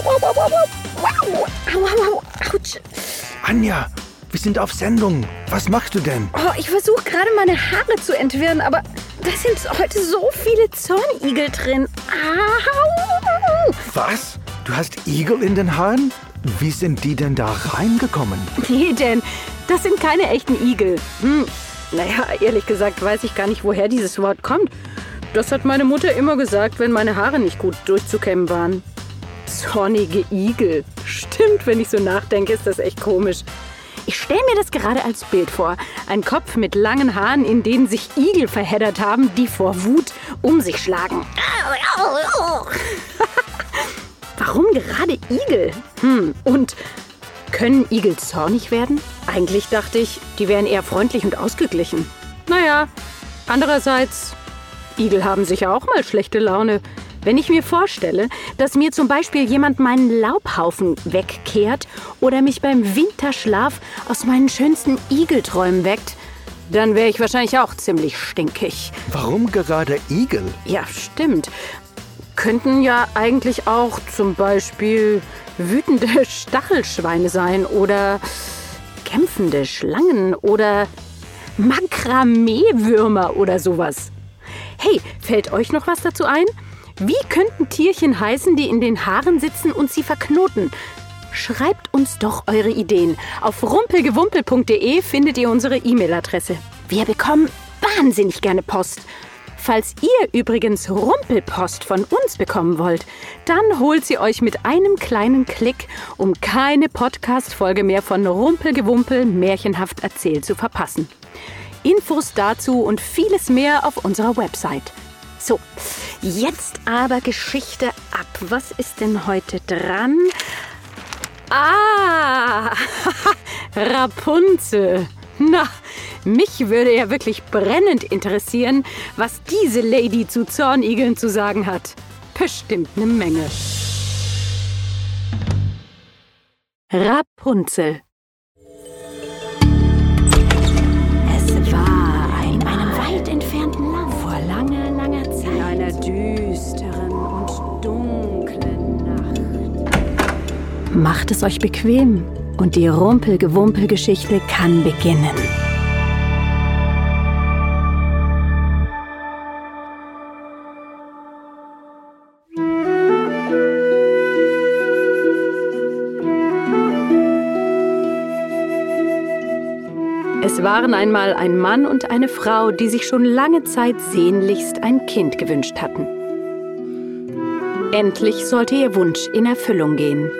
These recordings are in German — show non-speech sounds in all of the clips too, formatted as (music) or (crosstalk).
Au, au, au, au, au, au, au, Autsch. Anja, wir sind auf Sendung. Was machst du denn? Oh, ich versuche gerade meine Haare zu entwirren, aber da sind heute so viele Zornigel drin. Au! Was? Du hast Igel in den Haaren? Wie sind die denn da reingekommen? Nee, denn das sind keine echten Igel. Hm. Naja, ehrlich gesagt weiß ich gar nicht, woher dieses Wort kommt. Das hat meine Mutter immer gesagt, wenn meine Haare nicht gut durchzukämmen waren. Zornige Igel. Stimmt, wenn ich so nachdenke, ist das echt komisch. Ich stelle mir das gerade als Bild vor. Ein Kopf mit langen Haaren, in denen sich Igel verheddert haben, die vor Wut um sich schlagen. (laughs) Warum gerade Igel? Hm, und können Igel zornig werden? Eigentlich dachte ich, die wären eher freundlich und ausgeglichen. Naja, andererseits, Igel haben sicher auch mal schlechte Laune. Wenn ich mir vorstelle, dass mir zum Beispiel jemand meinen Laubhaufen wegkehrt oder mich beim Winterschlaf aus meinen schönsten Igelträumen weckt, dann wäre ich wahrscheinlich auch ziemlich stinkig. Warum gerade Igel? Ja, stimmt. Könnten ja eigentlich auch zum Beispiel wütende (laughs) Stachelschweine sein oder kämpfende Schlangen oder Makramee-Würmer oder sowas. Hey, fällt euch noch was dazu ein? Wie könnten Tierchen heißen, die in den Haaren sitzen und sie verknoten? Schreibt uns doch eure Ideen. Auf rumpelgewumpel.de findet ihr unsere E-Mail-Adresse. Wir bekommen wahnsinnig gerne Post. Falls ihr übrigens Rumpelpost von uns bekommen wollt, dann holt sie euch mit einem kleinen Klick, um keine Podcast-Folge mehr von Rumpelgewumpel märchenhaft erzählt zu verpassen. Infos dazu und vieles mehr auf unserer Website. So, jetzt aber Geschichte ab. Was ist denn heute dran? Ah, (laughs) Rapunzel. Na, mich würde ja wirklich brennend interessieren, was diese Lady zu Zornigeln zu sagen hat. Bestimmt eine Menge. Rapunzel. Macht es euch bequem und die Rumpelgewumpel-Geschichte kann beginnen. Es waren einmal ein Mann und eine Frau, die sich schon lange Zeit sehnlichst ein Kind gewünscht hatten. Endlich sollte ihr Wunsch in Erfüllung gehen.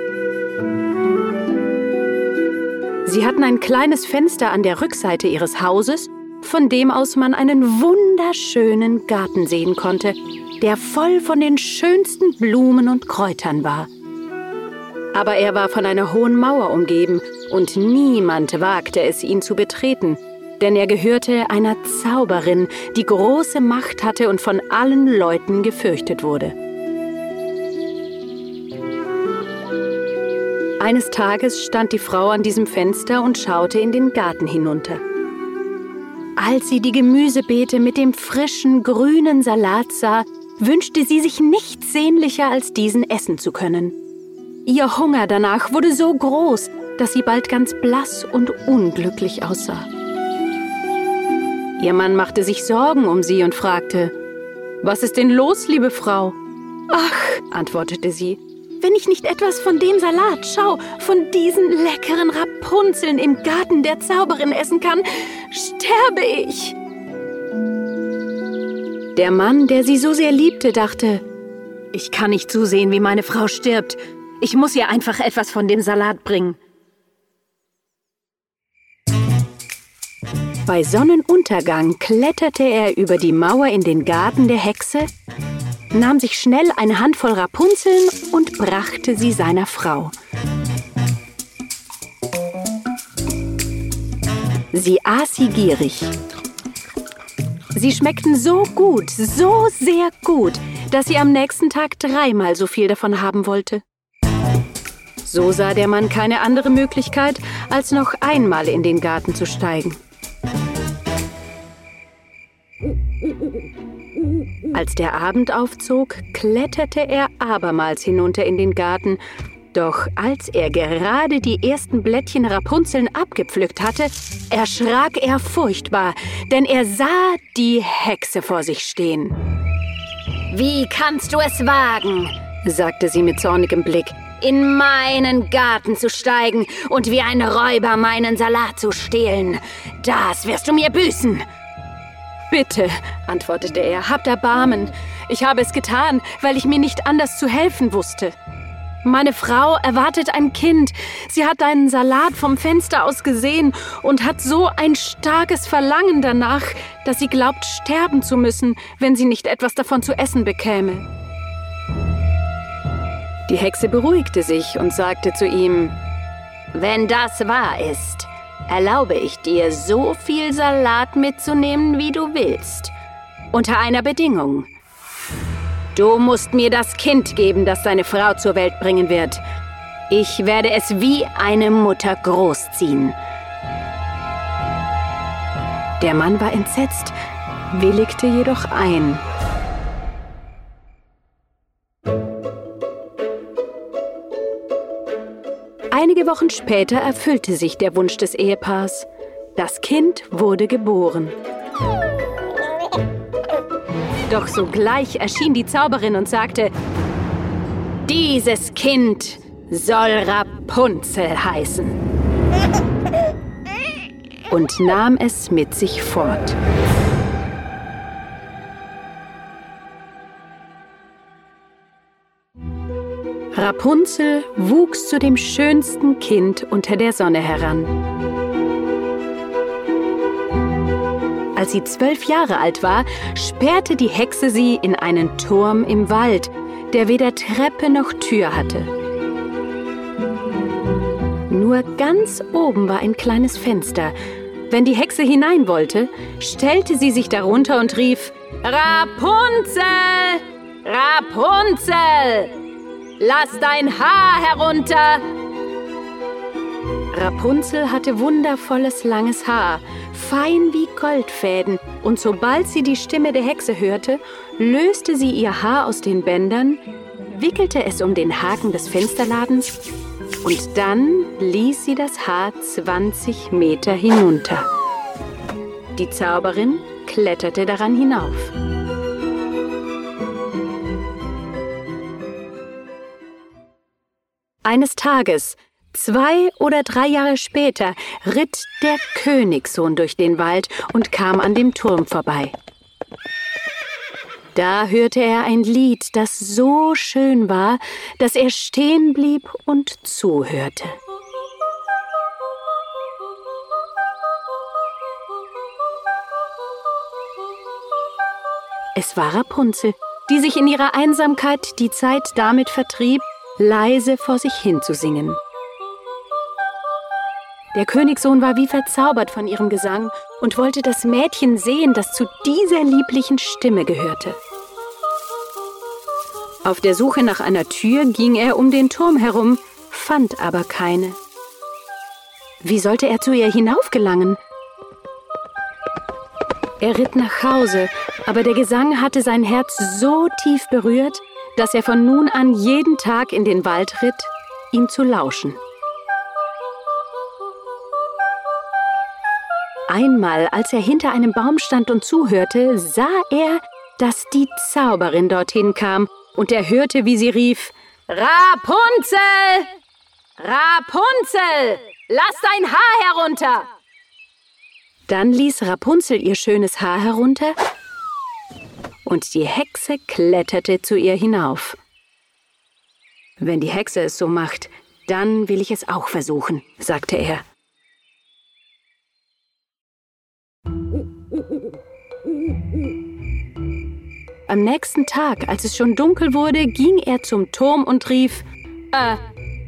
Sie hatten ein kleines Fenster an der Rückseite ihres Hauses, von dem aus man einen wunderschönen Garten sehen konnte, der voll von den schönsten Blumen und Kräutern war. Aber er war von einer hohen Mauer umgeben und niemand wagte es, ihn zu betreten, denn er gehörte einer Zauberin, die große Macht hatte und von allen Leuten gefürchtet wurde. Eines Tages stand die Frau an diesem Fenster und schaute in den Garten hinunter. Als sie die Gemüsebeete mit dem frischen, grünen Salat sah, wünschte sie sich nichts sehnlicher, als diesen essen zu können. Ihr Hunger danach wurde so groß, dass sie bald ganz blass und unglücklich aussah. Ihr Mann machte sich Sorgen um sie und fragte, Was ist denn los, liebe Frau? Ach, antwortete sie, wenn ich nicht etwas von dem Salat, schau, von diesen leckeren Rapunzeln im Garten der Zauberin essen kann, sterbe ich. Der Mann, der sie so sehr liebte, dachte, ich kann nicht zusehen, wie meine Frau stirbt. Ich muss ihr einfach etwas von dem Salat bringen. Bei Sonnenuntergang kletterte er über die Mauer in den Garten der Hexe, nahm sich schnell eine Handvoll Rapunzeln und brachte sie seiner Frau. Sie aß sie gierig. Sie schmeckten so gut, so sehr gut, dass sie am nächsten Tag dreimal so viel davon haben wollte. So sah der Mann keine andere Möglichkeit, als noch einmal in den Garten zu steigen. Als der Abend aufzog, kletterte er abermals hinunter in den Garten. Doch als er gerade die ersten Blättchen Rapunzeln abgepflückt hatte, erschrak er furchtbar, denn er sah die Hexe vor sich stehen. Wie kannst du es wagen? sagte sie mit zornigem Blick, in meinen Garten zu steigen und wie ein Räuber meinen Salat zu stehlen. Das wirst du mir büßen. Bitte, antwortete er, habt Erbarmen. Ich habe es getan, weil ich mir nicht anders zu helfen wusste. Meine Frau erwartet ein Kind. Sie hat deinen Salat vom Fenster aus gesehen und hat so ein starkes Verlangen danach, dass sie glaubt, sterben zu müssen, wenn sie nicht etwas davon zu essen bekäme. Die Hexe beruhigte sich und sagte zu ihm, Wenn das wahr ist, erlaube ich dir, so viel Salat mitzunehmen, wie du willst. Unter einer Bedingung. Du musst mir das Kind geben, das deine Frau zur Welt bringen wird. Ich werde es wie eine Mutter großziehen. Der Mann war entsetzt, willigte jedoch ein. Einige Wochen später erfüllte sich der Wunsch des Ehepaars. Das Kind wurde geboren. Doch sogleich erschien die Zauberin und sagte, dieses Kind soll Rapunzel heißen. Und nahm es mit sich fort. Rapunzel wuchs zu dem schönsten Kind unter der Sonne heran. Als sie zwölf Jahre alt war, sperrte die Hexe sie in einen Turm im Wald, der weder Treppe noch Tür hatte. Nur ganz oben war ein kleines Fenster. Wenn die Hexe hinein wollte, stellte sie sich darunter und rief Rapunzel! Rapunzel! Lass dein Haar herunter! Rapunzel hatte wundervolles langes Haar, fein wie Goldfäden, und sobald sie die Stimme der Hexe hörte, löste sie ihr Haar aus den Bändern, wickelte es um den Haken des Fensterladens und dann ließ sie das Haar 20 Meter hinunter. Die Zauberin kletterte daran hinauf. Eines Tages, zwei oder drei Jahre später, ritt der Königssohn durch den Wald und kam an dem Turm vorbei. Da hörte er ein Lied, das so schön war, dass er stehen blieb und zuhörte. Es war Rapunzel, die sich in ihrer Einsamkeit die Zeit damit vertrieb, leise vor sich hin zu singen. Der Königssohn war wie verzaubert von ihrem Gesang und wollte das Mädchen sehen, das zu dieser lieblichen Stimme gehörte. Auf der Suche nach einer Tür ging er um den Turm herum, fand aber keine. Wie sollte er zu ihr hinaufgelangen? Er ritt nach Hause, aber der Gesang hatte sein Herz so tief berührt, dass er von nun an jeden Tag in den Wald ritt, ihm zu lauschen. Einmal, als er hinter einem Baum stand und zuhörte, sah er, dass die Zauberin dorthin kam, und er hörte, wie sie rief Rapunzel. Rapunzel. Lass dein Haar herunter. Dann ließ Rapunzel ihr schönes Haar herunter und die Hexe kletterte zu ihr hinauf. Wenn die Hexe es so macht, dann will ich es auch versuchen, sagte er. Am nächsten Tag, als es schon dunkel wurde, ging er zum Turm und rief, äh,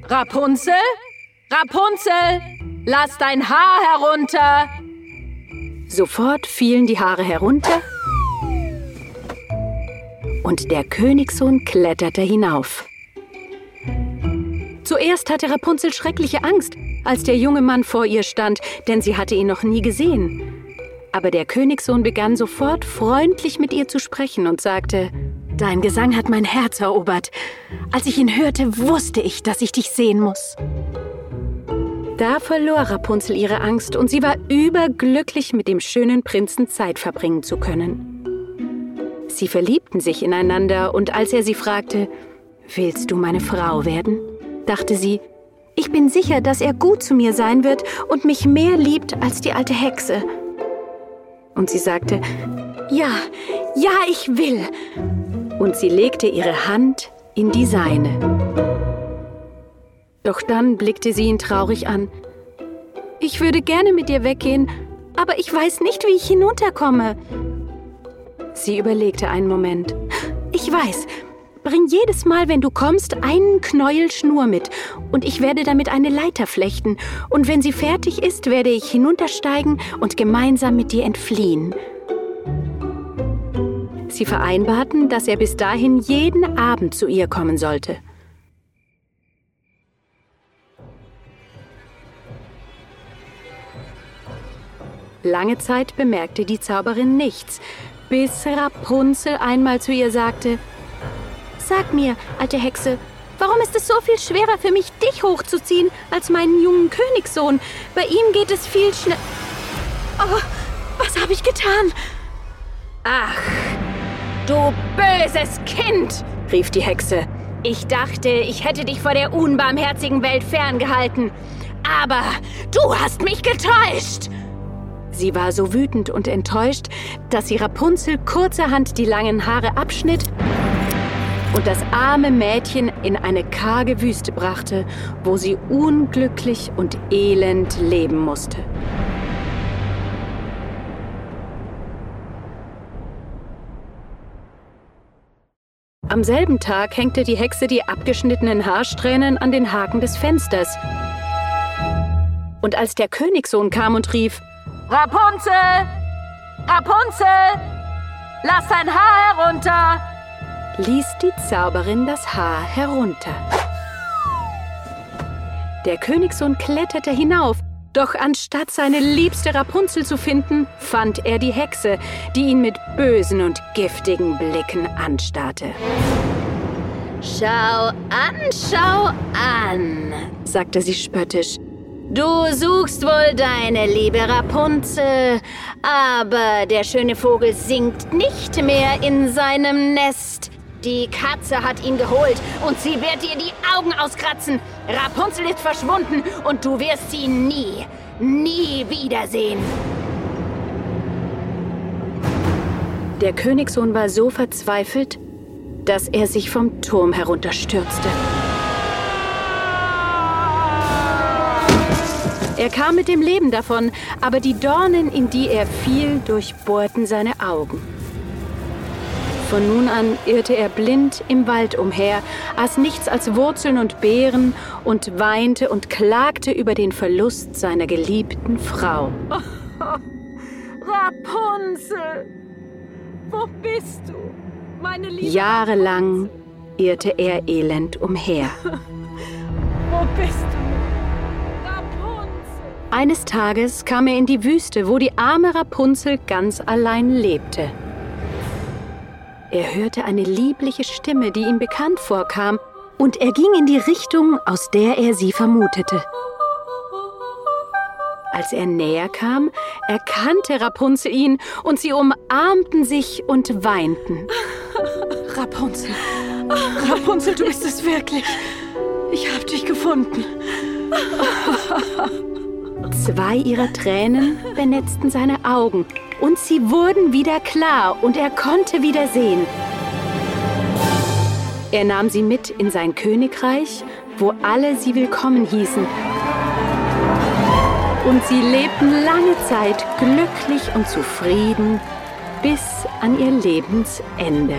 Rapunzel? Rapunzel, lass dein Haar herunter! Sofort fielen die Haare herunter und der Königssohn kletterte hinauf. Zuerst hatte Rapunzel schreckliche Angst, als der junge Mann vor ihr stand, denn sie hatte ihn noch nie gesehen. Aber der Königssohn begann sofort freundlich mit ihr zu sprechen und sagte, Dein Gesang hat mein Herz erobert. Als ich ihn hörte, wusste ich, dass ich dich sehen muss. Da verlor Rapunzel ihre Angst und sie war überglücklich, mit dem schönen Prinzen Zeit verbringen zu können. Sie verliebten sich ineinander und als er sie fragte, Willst du meine Frau werden? dachte sie, ich bin sicher, dass er gut zu mir sein wird und mich mehr liebt als die alte Hexe. Und sie sagte, Ja, ja, ich will. Und sie legte ihre Hand in die seine. Doch dann blickte sie ihn traurig an. Ich würde gerne mit dir weggehen, aber ich weiß nicht, wie ich hinunterkomme. Sie überlegte einen Moment. Ich weiß. Bring jedes Mal, wenn du kommst, einen Knäuel Schnur mit, und ich werde damit eine Leiter flechten, und wenn sie fertig ist, werde ich hinuntersteigen und gemeinsam mit dir entfliehen. Sie vereinbarten, dass er bis dahin jeden Abend zu ihr kommen sollte. Lange Zeit bemerkte die Zauberin nichts, bis Rapunzel einmal zu ihr sagte, Sag mir, alte Hexe, warum ist es so viel schwerer für mich, dich hochzuziehen, als meinen jungen Königssohn? Bei ihm geht es viel schnell... Oh, was habe ich getan? Ach, du böses Kind, rief die Hexe. Ich dachte, ich hätte dich vor der unbarmherzigen Welt ferngehalten. Aber du hast mich getäuscht. Sie war so wütend und enttäuscht, dass sie Rapunzel kurzerhand die langen Haare abschnitt und das arme Mädchen in eine karge Wüste brachte, wo sie unglücklich und elend leben musste. Am selben Tag hängte die Hexe die abgeschnittenen Haarsträhnen an den Haken des Fensters. Und als der Königssohn kam und rief, Rapunzel! Rapunzel! Lass dein Haar herunter! ließ die Zauberin das Haar herunter. Der Königssohn kletterte hinauf, doch anstatt seine liebste Rapunzel zu finden, fand er die Hexe, die ihn mit bösen und giftigen Blicken anstarrte. Schau an, schau an, sagte sie spöttisch. Du suchst wohl deine liebe Rapunzel, aber der schöne Vogel singt nicht mehr in seinem Nest. Die Katze hat ihn geholt und sie wird dir die Augen auskratzen. Rapunzel ist verschwunden und du wirst sie nie, nie wiedersehen. Der Königssohn war so verzweifelt, dass er sich vom Turm herunterstürzte. Er kam mit dem Leben davon, aber die Dornen, in die er fiel, durchbohrten seine Augen. Von nun an irrte er blind im Wald umher, aß nichts als Wurzeln und Beeren und weinte und klagte über den Verlust seiner geliebten Frau. Oh, (laughs) Rapunzel, wo bist du, meine liebe Jahrelang irrte er elend umher. (laughs) wo bist du? Eines Tages kam er in die Wüste, wo die arme Rapunzel ganz allein lebte. Er hörte eine liebliche Stimme, die ihm bekannt vorkam, und er ging in die Richtung, aus der er sie vermutete. Als er näher kam, erkannte Rapunzel ihn und sie umarmten sich und weinten. (laughs) Rapunzel, Rapunzel, du bist es wirklich. Ich habe dich gefunden. (laughs) Zwei ihrer Tränen benetzten seine Augen und sie wurden wieder klar und er konnte wieder sehen. Er nahm sie mit in sein Königreich, wo alle sie willkommen hießen. Und sie lebten lange Zeit glücklich und zufrieden bis an ihr Lebensende.